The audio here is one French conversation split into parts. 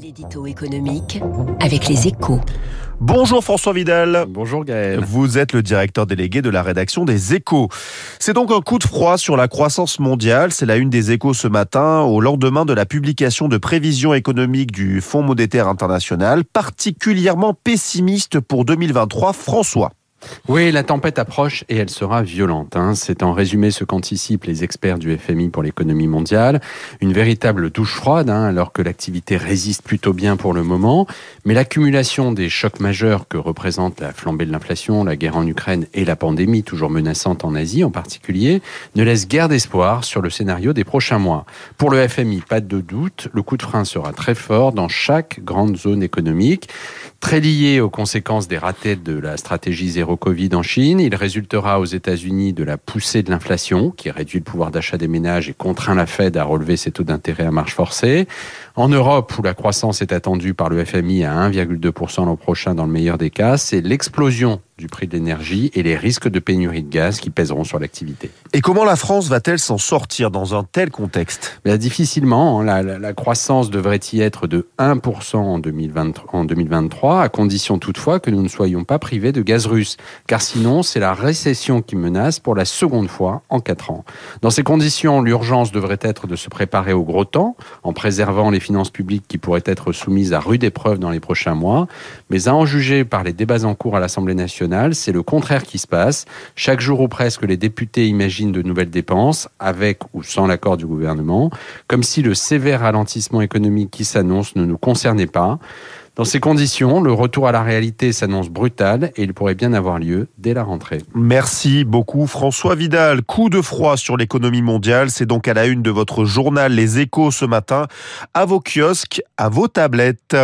L'édito économique avec les échos. Bonjour François Vidal. Bonjour Gaël. Vous êtes le directeur délégué de la rédaction des échos. C'est donc un coup de froid sur la croissance mondiale. C'est la une des échos ce matin au lendemain de la publication de prévisions économiques du Fonds monétaire international, particulièrement pessimiste pour 2023. François. Oui, la tempête approche et elle sera violente. Hein. C'est en résumé ce qu'anticipent les experts du FMI pour l'économie mondiale. Une véritable douche froide, hein, alors que l'activité résiste plutôt bien pour le moment. Mais l'accumulation des chocs majeurs que représentent la flambée de l'inflation, la guerre en Ukraine et la pandémie, toujours menaçante en Asie en particulier, ne laisse guère d'espoir sur le scénario des prochains mois. Pour le FMI, pas de doute, le coup de frein sera très fort dans chaque grande zone économique, très lié aux conséquences des ratés de la stratégie zéro Covid en Chine. Il résultera aux États-Unis de la poussée de l'inflation qui réduit le pouvoir d'achat des ménages et contraint la Fed à relever ses taux d'intérêt à marge forcée. En Europe, où la croissance est attendue par le FMI à 1,2% l'an prochain dans le meilleur des cas, c'est l'explosion du prix de l'énergie et les risques de pénurie de gaz qui pèseront sur l'activité. Et comment la France va-t-elle s'en sortir dans un tel contexte? Ben, Difficilement. Hein. La, la, la, croissance devrait y être de 1% en, 2020, en 2023, à condition toutefois que nous ne soyons pas privés de gaz russe, car sinon c'est la récession qui menace pour la seconde fois en 4 ans. Dans ces conditions, l'urgence devrait être de se préparer au gros temps, en préservant les finances publiques qui pourraient être soumises à rude épreuve dans les prochains mois, mais à en juger par les débats en cours à l'Assemblée nationale, c'est le contraire qui se passe. Chaque jour ou presque, les députés imaginent de nouvelles dépenses, avec ou sans l'accord du gouvernement, comme si le sévère ralentissement économique qui s'annonce ne nous concernait pas. Dans ces conditions, le retour à la réalité s'annonce brutal et il pourrait bien avoir lieu dès la rentrée. Merci beaucoup François Vidal. Coup de froid sur l'économie mondiale, c'est donc à la une de votre journal Les Échos ce matin, à vos kiosques, à vos tablettes.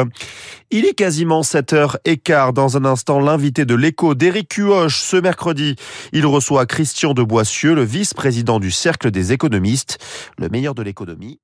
Il est quasiment 7h15 dans un instant l'invité de l'écho d'Éric Cuoche ce mercredi. Il reçoit Christian de Boissieu, le vice-président du Cercle des économistes, le meilleur de l'économie.